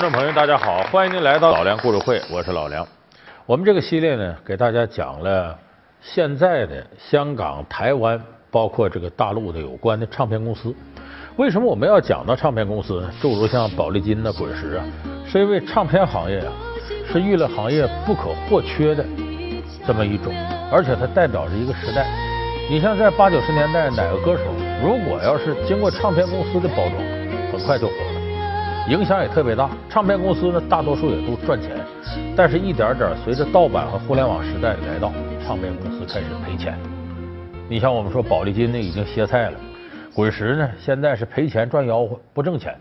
观众朋友，大家好，欢迎您来到老梁故事会，我是老梁。我们这个系列呢，给大家讲了现在的香港、台湾，包括这个大陆的有关的唱片公司。为什么我们要讲到唱片公司？诸如像宝丽金呐、滚石啊，是因为唱片行业啊是娱乐行业不可或缺的这么一种，而且它代表着一个时代。你像在八九十年代，哪个歌手如果要是经过唱片公司的包装，很快就火了，影响也特别大。唱片公司呢，大多数也都赚钱，但是一点点随着盗版和互联网时代的来到，唱片公司开始赔钱。你像我们说宝丽金呢，已经歇菜了。滚石呢，现在是赔钱赚吆喝，不挣钱。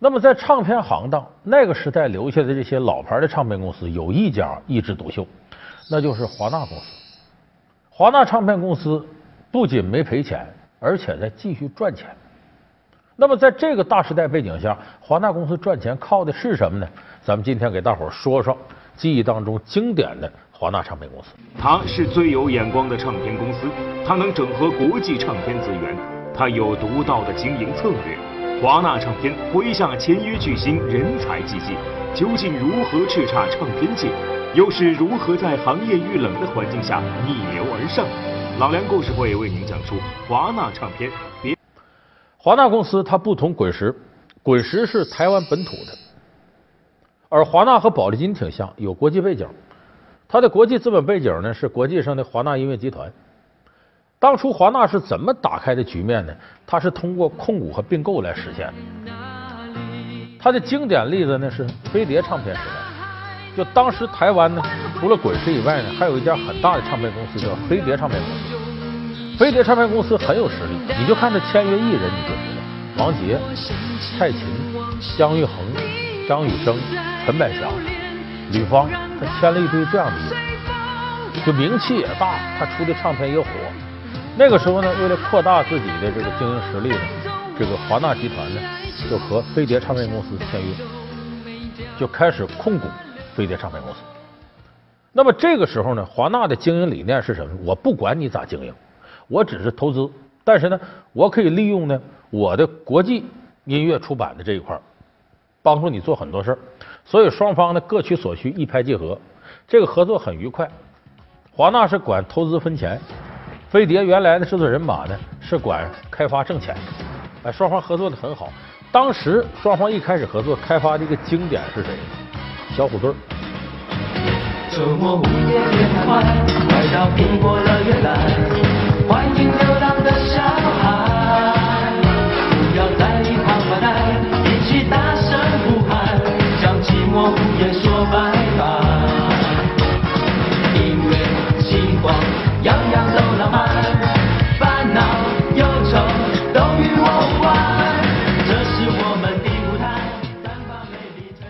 那么在唱片行当那个时代留下的这些老牌的唱片公司，有一家一枝独秀，那就是华纳公司。华纳唱片公司不仅没赔钱，而且在继续赚钱。那么在这个大时代背景下，华纳公司赚钱靠的是什么呢？咱们今天给大伙儿说说记忆当中经典的华纳唱片公司。它是最有眼光的唱片公司，它能整合国际唱片资源，它有独到的经营策略。华纳唱片麾下签约巨星人才济济，究竟如何叱咤唱片界？又是如何在行业遇冷的环境下逆流而上？老梁故事会为您讲述华纳唱片。别，华纳公司它不同滚石，滚石是台湾本土的，而华纳和宝丽金挺像，有国际背景。它的国际资本背景呢是国际上的华纳音乐集团。当初华纳是怎么打开的局面呢？它是通过控股和并购来实现的。它的经典例子呢是飞碟唱片时代。就当时台湾呢，除了滚石以外呢，还有一家很大的唱片公司叫飞碟唱片公司。飞碟唱片公司很有实力，你就看这签约艺人，你就知道：王杰、蔡琴、姜育恒、张雨生、陈百祥、吕方，他签了一堆这样的艺人，就名气也大，他出的唱片也火。那个时候呢，为了扩大自己的这个经营实力呢，这个华纳集团呢，就和飞碟唱片公司签约，就开始控股。飞碟唱片公司。那么这个时候呢，华纳的经营理念是什么？我不管你咋经营，我只是投资，但是呢，我可以利用呢我的国际音乐出版的这一块，帮助你做很多事儿。所以双方呢各取所需，一拍即合，这个合作很愉快。华纳是管投资分钱，飞碟原来的制作人马呢是管开发挣钱，哎，双方合作的很好。当时双方一开始合作开发的一个经典是谁？小虎队。周末午夜别太快，快到苹果乐园来，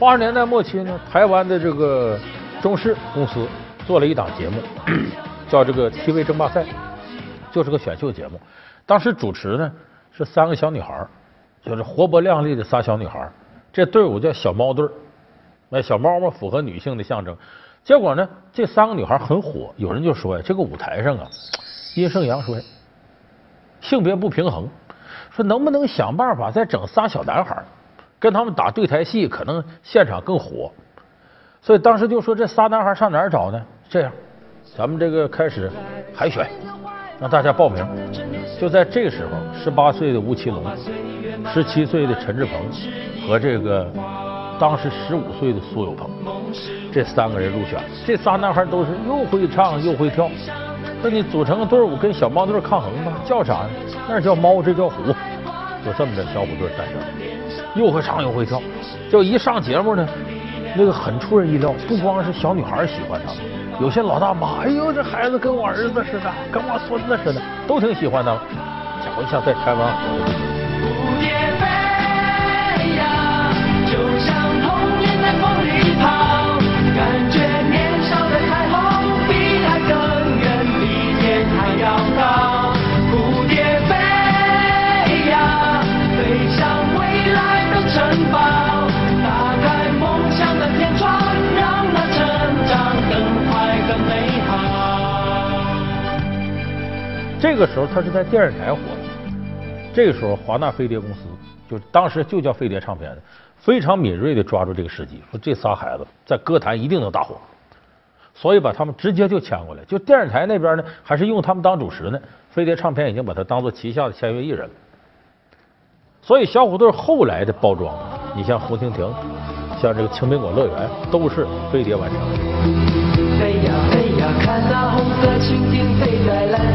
八十年代末期呢，台湾的这个中视公司做了一档节目，叫这个 TV 争霸赛，就是个选秀节目。当时主持呢是三个小女孩，就是活泼靓丽的仨小女孩。这队伍叫小猫队那小猫嘛符合女性的象征。结果呢，这三个女孩很火，有人就说呀，这个舞台上啊阴盛阳衰，性别不平衡，说能不能想办法再整仨小男孩？跟他们打对台戏，可能现场更火，所以当时就说这仨男孩上哪儿找呢？这样，咱们这个开始海选，让大家报名。就在这个时候，十八岁的吴奇隆，十七岁的陈志朋和这个当时十五岁的苏有朋，这三个人入选。这仨男孩都是又会唱又会跳，那你组成个队伍跟小猫队抗衡吧？叫啥呢？那叫猫，这叫虎，就这么着，小虎队诞生。又会唱又会跳，就一上节目呢，那个很出人意料。不光是小女孩喜欢他，有些老大妈，哎呦，这孩子跟我儿子似的，跟我孙子似的，都挺喜欢的。我一下在台湾这个时候，他是在电视台火的。这个时候，华纳飞碟公司就当时就叫飞碟唱片的，非常敏锐的抓住这个时机，说这仨孩子在歌坛一定能大火，所以把他们直接就签过来。就电视台那边呢，还是用他们当主持呢。飞碟唱片已经把他当做旗下的签约艺人了。所以小虎队后来的包装，你像红蜻蜓，像这个青苹果乐园，都是飞碟完成的。飞呀飞呀，看那红色蜻蜓飞在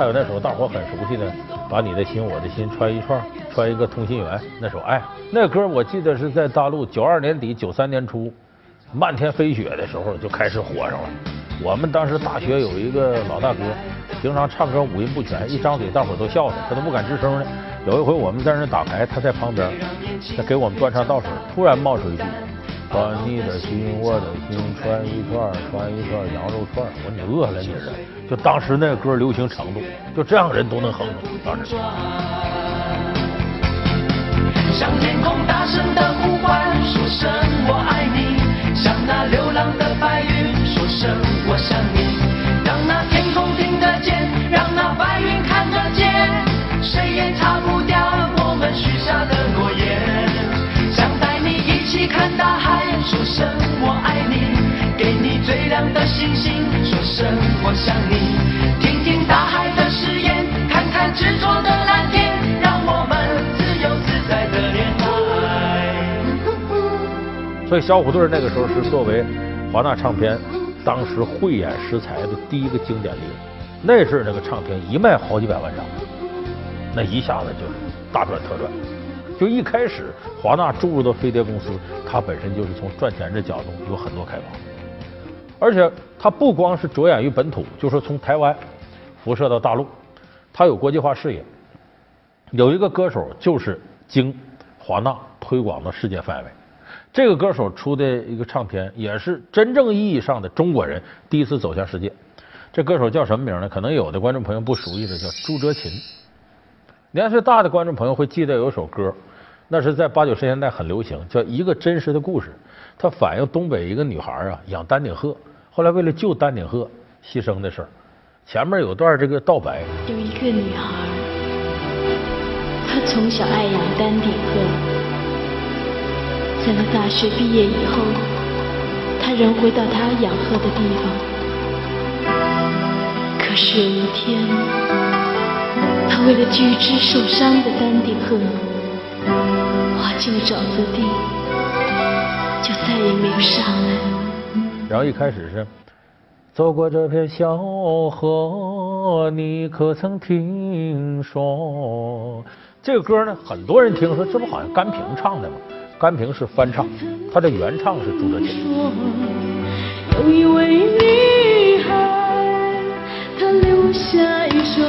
还有那首大伙很熟悉的《把你的心我的心串一串，串一个同心圆》那首爱，那歌我记得是在大陆九二年底九三年初漫天飞雪的时候就开始火上了。我们当时大学有一个老大哥，平常唱歌五音不全，一张嘴大伙都笑他，他都不敢吱声呢。有一回我们在那打牌，他在旁边，他给我们端茶倒水，突然冒出一句：“穿你的心我的心串一串，穿一串羊肉串。”我说你饿了你是？就当时那歌流行程度，就这样人都能哼出当时。向天空大声的说声我爱你；给你最亮的星星，说声我想你。听听大海的誓言，看看执着的蓝天，让我们自由自在的恋爱。所以小虎队那个时候是作为华纳唱片当时慧眼识才的第一个经典例子。那阵那个唱片一卖好几百万张，那一下子就是大赚特赚。就一开始华纳注入到飞碟公司，它本身就是从赚钱这角度有很多开发，而且它不光是着眼于本土，就说从台湾辐射到大陆，它有国际化视野。有一个歌手就是经华纳推广到世界范围。这个歌手出的一个唱片，也是真正意义上的中国人第一次走向世界。这歌手叫什么名呢？可能有的观众朋友不熟悉的，叫朱哲琴。年岁大的观众朋友会记得有一首歌，那是在八九十年代很流行，叫《一个真实的故事》。它反映东北一个女孩啊养丹顶鹤，后来为了救丹顶鹤牺牲的事儿。前面有段这个道白，有一个女孩，她从小爱养丹顶鹤，在她大学毕业以后，她仍回到她养鹤的地方。可是有一天，她为了救一只受伤的丹顶鹤，滑进了沼泽地，就再也没有上来。然后一开始是走过这片小河，你可曾听说？这个歌呢，很多人听说，这不好像甘萍唱的吗？甘萍是翻唱，她的原唱是朱哲琴。有一位女孩，她留下一首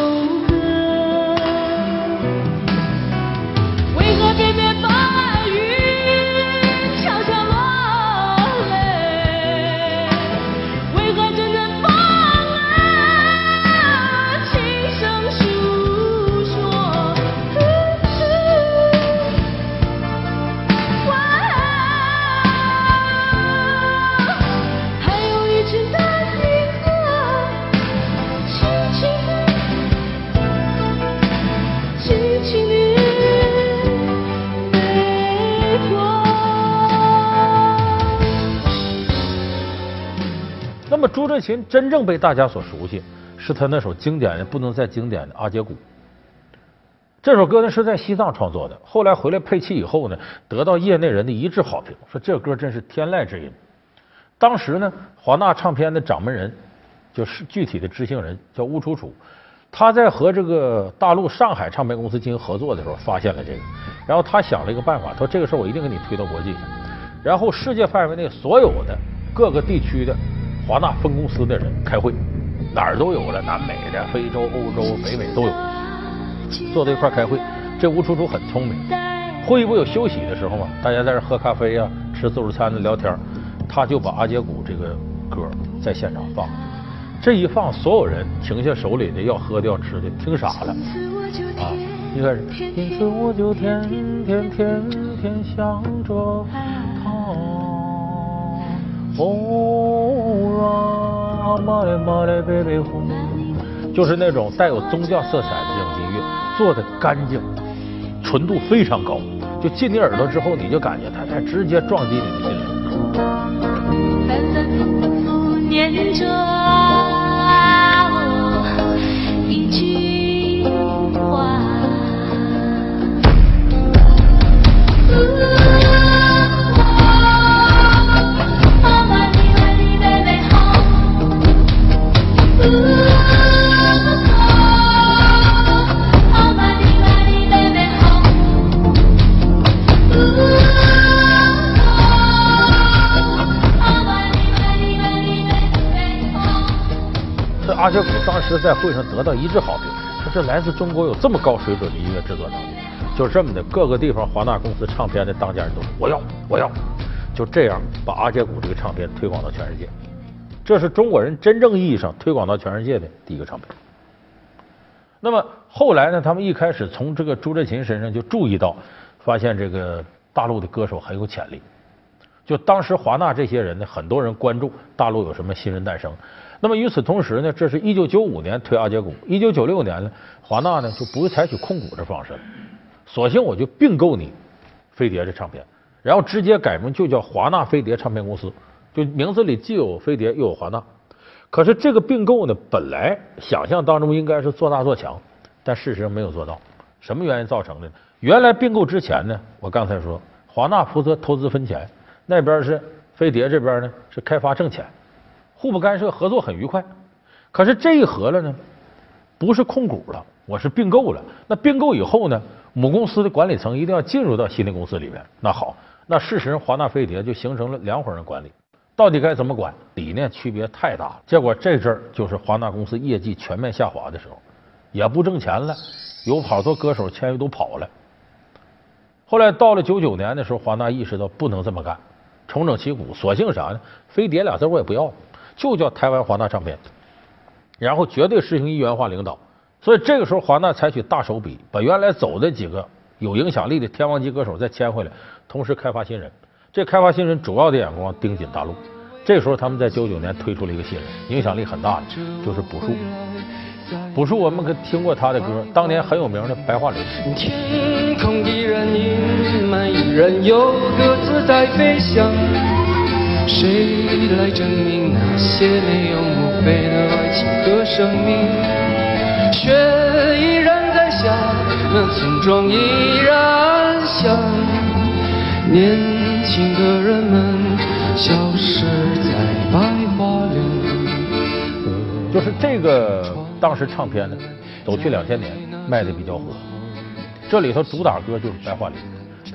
琴真正被大家所熟悉，是他那首经典的不能再经典的《阿姐鼓》。这首歌呢是在西藏创作的，后来回来配器以后呢，得到业内人的一致好评，说这歌真是天籁之音。当时呢，华纳唱片的掌门人，就是具体的执行人叫乌楚楚，他在和这个大陆上海唱片公司进行合作的时候，发现了这个，然后他想了一个办法，说这个事儿我一定给你推到国际，然后世界范围内所有的各个地区的华纳分公司的人开会，哪儿都有了，南美的、非洲、欧洲、北美都有，坐在一块儿开会。这吴楚楚很聪明，会议不有休息的时候吗？大家在这喝咖啡呀，吃自助餐的聊天，他就把阿杰古这个歌在现场放。这一放，所有人停下手里的要喝的要吃的，听傻了啊！一开始，因此我就天天天天想着他。哦，就是那种带有宗教色彩的这种音乐，做的干净。纯度非常高，就进你耳朵之后，你就感觉它它直接撞击你的心灵。反反复复念着阿杰古当时在会上得到一致好评，说这来自中国有这么高水准的音乐制作能力，就这么的各个地方华纳公司唱片的当家人都说我要我要，就这样把阿杰古这个唱片推广到全世界，这是中国人真正意义上推广到全世界的第一个唱片。那么后来呢，他们一开始从这个朱振琴身上就注意到，发现这个大陆的歌手很有潜力，就当时华纳这些人呢，很多人关注大陆有什么新人诞生。那么与此同时呢，这是一九九五年推阿杰股，一九九六年呢，华纳呢就不会采取控股的方式了，索性我就并购你飞碟这唱片，然后直接改名就叫华纳飞碟唱片公司，就名字里既有飞碟又有华纳。可是这个并购呢，本来想象当中应该是做大做强，但事实上没有做到。什么原因造成的？原来并购之前呢，我刚才说华纳负责投资分钱，那边是飞碟这边呢是开发挣钱。互不干涉，合作很愉快。可是这一合了呢，不是控股了，我是并购了。那并购以后呢，母公司的管理层一定要进入到新的公司里面。那好，那事实上华纳飞碟就形成了两伙人管理，到底该怎么管？理念区别太大了。结果这阵儿就是华纳公司业绩全面下滑的时候，也不挣钱了，有好多歌手签约都跑了。后来到了九九年的时候，华纳意识到不能这么干，重整旗鼓，索性啥呢？飞碟俩字我也不要了。就叫台湾华纳唱片，然后绝对实行一元化领导，所以这个时候华纳采取大手笔，把原来走的几个有影响力的天王级歌手再签回来，同时开发新人。这开发新人主要的眼光盯紧大陆。这时候他们在九九年推出了一个新人，影响力很大的，就是朴树。朴树我们可听过他的歌，当年很有名的《白桦林》。天空的人影，每人有各自在飞翔。谁来证明那些没有墓碑的爱情和生命？雪依然在下，那村庄依然响，年轻的人们消失在白桦林。就是这个当时唱片呢，走去两千年卖的比较火，这里头主打歌就是《白桦林》。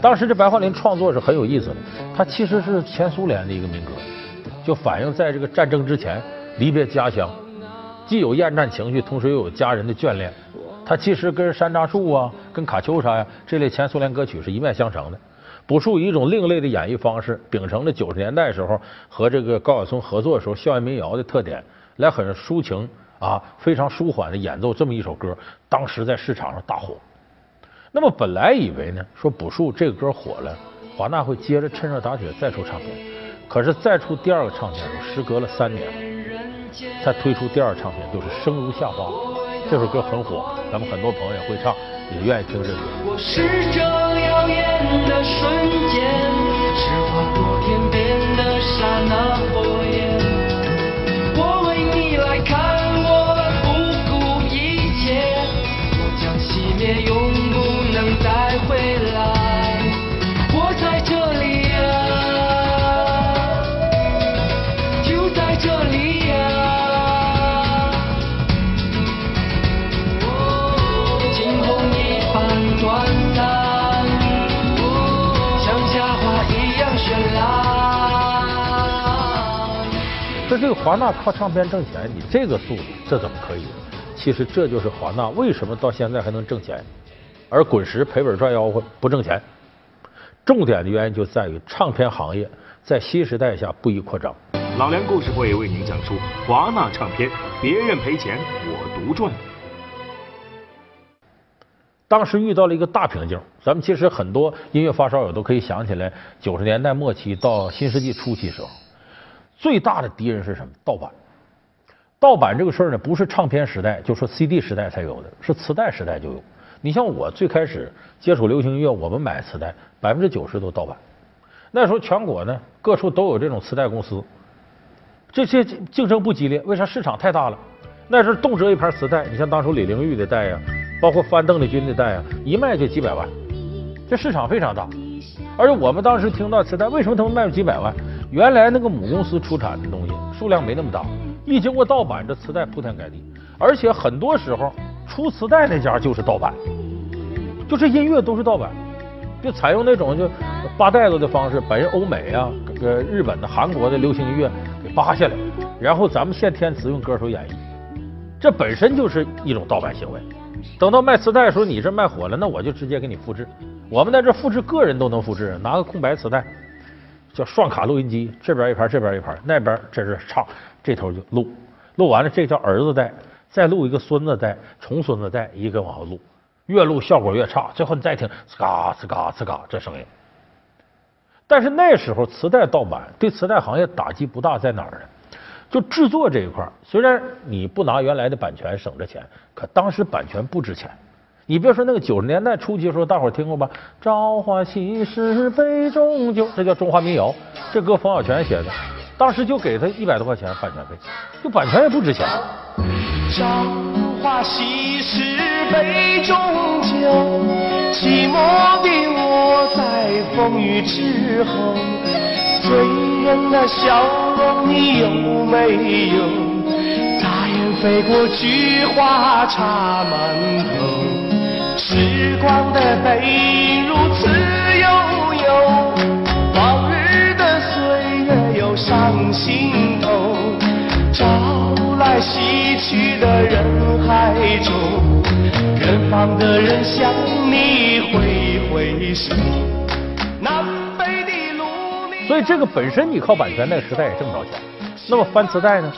当时这白桦林创作是很有意思的，它其实是前苏联的一个民歌，就反映在这个战争之前离别家乡，既有厌战情绪，同时又有家人的眷恋。它其实跟山楂树啊、跟卡秋莎呀这类前苏联歌曲是一脉相承的。朴树以一种另类的演绎方式，秉承了九十年代时候和这个高晓松合作的时候校园民谣的特点，来很抒情啊、非常舒缓的演奏这么一首歌，当时在市场上大火。那么本来以为呢，说朴树这个歌火了，华纳会接着趁热打铁再出唱片。可是再出第二个唱片，时隔了三年，再推出第二个唱片就是《生如夏花》。这首歌很火，咱们很多朋友也会唱，也愿意听这首歌。我是这耀眼的瞬间，是划过天说这个华纳靠唱片挣钱，你这个速度，这怎么可以？其实这就是华纳为什么到现在还能挣钱。而滚石赔本赚吆喝不挣钱，重点的原因就在于唱片行业在新时代下不宜扩张。老梁故事会为您讲述华纳唱片，别人赔钱，我独赚。当时遇到了一个大瓶颈，咱们其实很多音乐发烧友都可以想起来，九十年代末期到新世纪初期时候，最大的敌人是什么？盗版。盗版这个事儿呢，不是唱片时代，就说 CD 时代才有的，是磁带时代就有。你像我最开始接触流行音乐，我们买磁带，百分之九十都盗版。那时候全国呢，各处都有这种磁带公司，这些竞争不激烈，为啥？市场太大了。那时候动辄一盘磁带，你像当初李玲玉的带呀。包括翻邓丽君的带啊，一卖就几百万，这市场非常大。而且我们当时听到磁带，为什么他们卖几百万？原来那个母公司出产的东西数量没那么大，一经过盗版，这磁带铺天盖地。而且很多时候出磁带那家就是盗版，就这音乐都是盗版，就采用那种就扒袋子的方式，把人欧美啊、呃日本的、韩国的流行音乐给扒下来，然后咱们现填词用歌手演绎，这本身就是一种盗版行为。等到卖磁带的时候，你这卖火了，那我就直接给你复制。我们在这复制，个人都能复制，拿个空白磁带，叫双卡录音机，这边一盘，这边一盘，那边这是唱，这头就录，录完了这叫儿子带，再录一个孙子带，重孙子带，一个往后录，越录效果越差，最后你再听，呲嘎呲嘎呲嘎这声音。但是那时候磁带盗版对磁带行业打击不大，在哪儿呢？就制作这一块，虽然你不拿原来的版权省着钱，可当时版权不值钱。你别说那个九十年代初期的时候，大伙儿听过吧？朝花夕拾杯中酒，这叫中华民谣。这歌冯小泉写的，当时就给他一百多块钱版权费，就版权也不值钱。朝花夕拾杯中酒，寂寞的我在风雨之后。醉人的笑容，你有没有？大雁飞过，菊花插满头。时光的背影如此悠悠，往日的岁月又上心头。朝来夕去的人海中，远方的人向你挥挥手。所以这个本身你靠版权，那个时代也挣不着钱。那么翻磁带呢，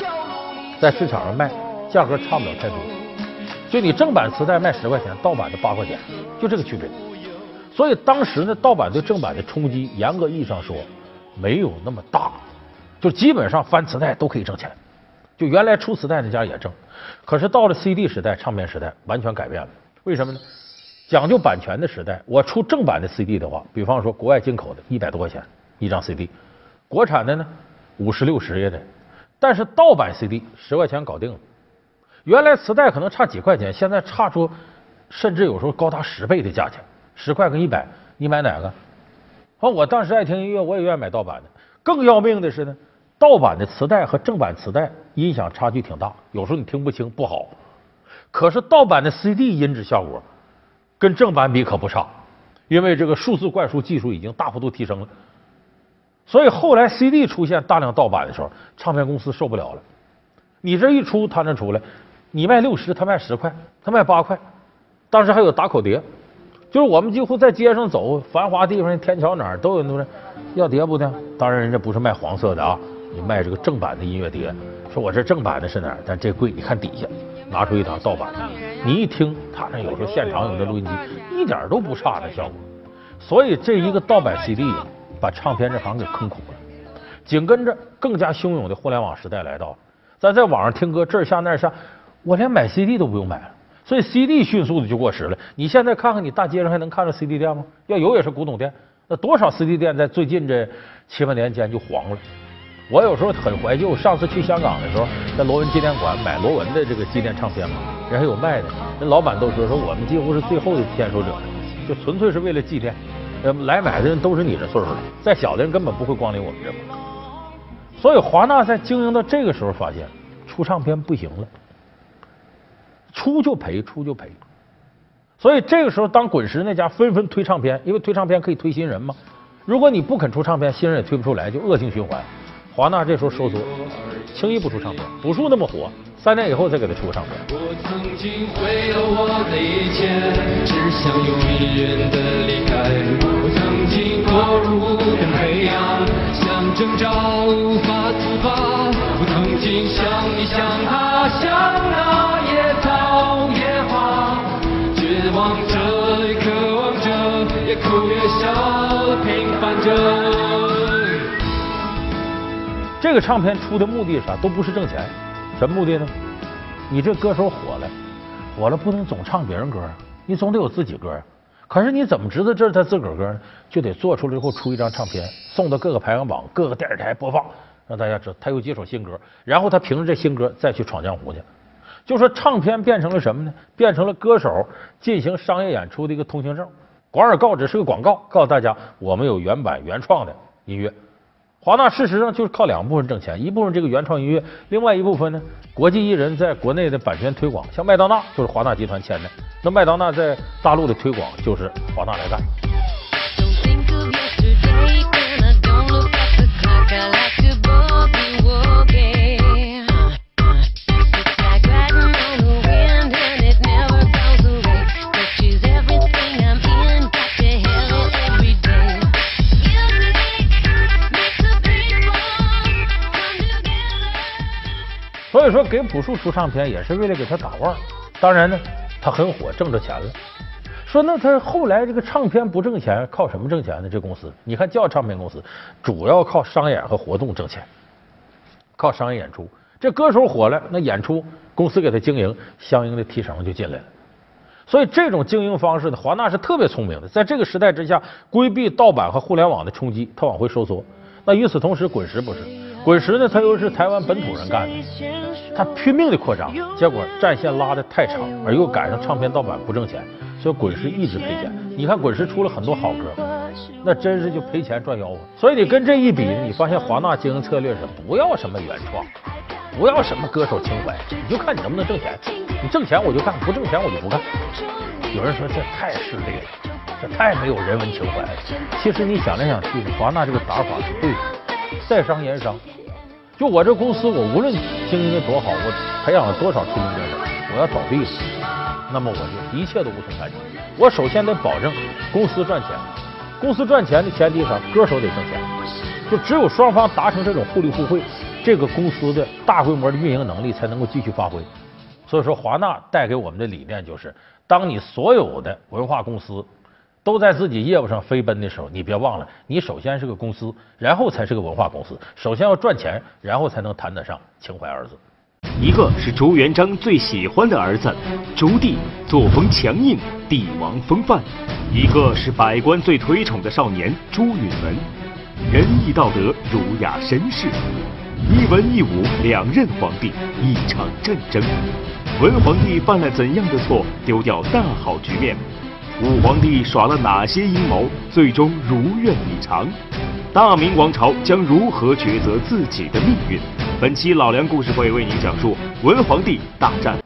在市场上卖，价格差不了太多。就你正版磁带卖十块钱，盗版的八块钱，就这个区别。所以当时呢，盗版对正版的冲击，严格意义上说没有那么大。就基本上翻磁带都可以挣钱。就原来出磁带那家也挣，可是到了 CD 时代、唱片时代，完全改变了。为什么呢？讲究版权的时代，我出正版的 CD 的话，比方说国外进口的，一百多块钱。一张 CD，国产的呢五十六十也得，但是盗版 CD 十块钱搞定了。原来磁带可能差几块钱，现在差出甚至有时候高达十倍的价钱，十块跟一百，你买哪个？好，我当时爱听音乐，我也愿意买盗版的。更要命的是呢，盗版的磁带和正版磁带音响差距挺大，有时候你听不清，不好。可是盗版的 CD 音质效果跟正版比可不差，因为这个数字灌输技术已经大幅度提升了。所以后来 CD 出现大量盗版的时候，唱片公司受不了了。你这一出，他那出来？你卖六十，他卖十块，他卖八块。当时还有打口碟，就是我们几乎在街上走，繁华地方、天桥哪儿都有那种要碟不的。当然人家不是卖黄色的啊，你卖这个正版的音乐碟。说我这正版的是哪儿？但这贵，你看底下拿出一沓盗版的，你一听，他那有时候现场有那录音机，一点都不差那效果。所以这一个盗版 CD。把唱片这行给坑苦了。紧跟着，更加汹涌的互联网时代来到，咱在网上听歌，这儿下那儿下，我连买 CD 都不用买了。所以 CD 迅速的就过时了。你现在看看，你大街上还能看着 CD 店吗？要有也是古董店。那多少 CD 店在最近这七八年间就黄了。我有时候很怀旧，上次去香港的时候，在罗文纪念馆买罗文的这个纪念唱片嘛，人还有卖的。那老板都说说我们几乎是最后的坚守者，就纯粹是为了纪念。呃，来买的人都是你这岁数的，再小的人根本不会光临我们这。所以华纳在经营到这个时候，发现出唱片不行了，出就赔，出就赔。所以这个时候，当滚石那家纷纷推唱片，因为推唱片可以推新人嘛。如果你不肯出唱片，新人也推不出来，就恶性循环。华纳这时候收缩，轻易不出唱片。朴树那么火，三。三年以后再给他出个唱片。我曾经毁了我的一切，只想永远的离开。我曾经堕入无边黑暗，想挣扎无法自拔。我曾经像你像他，像那哭也笑，平凡着。这个唱片出的目的是啥？都不是挣钱，什么目的呢？你这歌手火了，火了不能总唱别人歌啊，你总得有自己歌啊。可是你怎么知道这是他自个儿歌呢？就得做出来以后出一张唱片，送到各个排行榜、各个电视台播放，让大家知道他有几首新歌，然后他凭着这新歌再去闯江湖去。就说唱片变成了什么呢？变成了歌手进行商业演出的一个通行证。广而告之是个广告，告诉大家我们有原版原创的音乐。华纳事实上就是靠两部分挣钱，一部分这个原创音乐，另外一部分呢，国际艺人在国内的版权推广，像麦当娜就是华纳集团签的，那麦当娜在大陆的推广就是华纳来干。以说，给朴树出唱片也是为了给他打腕儿。当然呢，他很火，挣着钱了。说那他后来这个唱片不挣钱，靠什么挣钱呢？这公司，你看叫唱片公司，主要靠商演和活动挣钱，靠商业演出。这歌手火了，那演出公司给他经营，相应的提成就进来了。所以这种经营方式呢，华纳是特别聪明的，在这个时代之下，规避盗版和互联网的冲击，他往回收缩。那与此同时，滚石不是，滚石呢，它又是台湾本土人干的，他拼命的扩张，结果战线拉的太长，而又赶上唱片盗版不挣钱，所以滚石一直赔钱。你看滚石出了很多好歌，那真是就赔钱赚吆喝。所以你跟这一比，你发现华纳经营策略是不要什么原创，不要什么歌手情怀，你就看你能不能挣钱。你挣钱我就干，不挣钱我就不干。有人说这太势利了，这太没有人文情怀了。其实你想来想去，华纳这个打法是对的，在商言商。就我这公司，我无论经营的多好，我培养了多少出名歌手，我要倒闭了，那么我就一切都无从谈起。我首先得保证公司赚钱，公司赚钱的前提是？歌手得挣钱。就只有双方达成这种互利互惠，这个公司的大规模的运营能力才能够继续发挥。所以说，华纳带给我们的理念就是：当你所有的文化公司都在自己业务上飞奔的时候，你别忘了，你首先是个公司，然后才是个文化公司。首先要赚钱，然后才能谈得上情怀二字。一个是朱元璋最喜欢的儿子朱棣，作风强硬，帝王风范；一个是百官最推崇的少年朱允文，仁义道德，儒雅绅士。一文一武两任皇帝，一场战争。文皇帝犯了怎样的错，丢掉大好局面？武皇帝耍了哪些阴谋，最终如愿以偿？大明王朝将如何抉择自己的命运？本期老梁故事会为您讲述文皇帝大战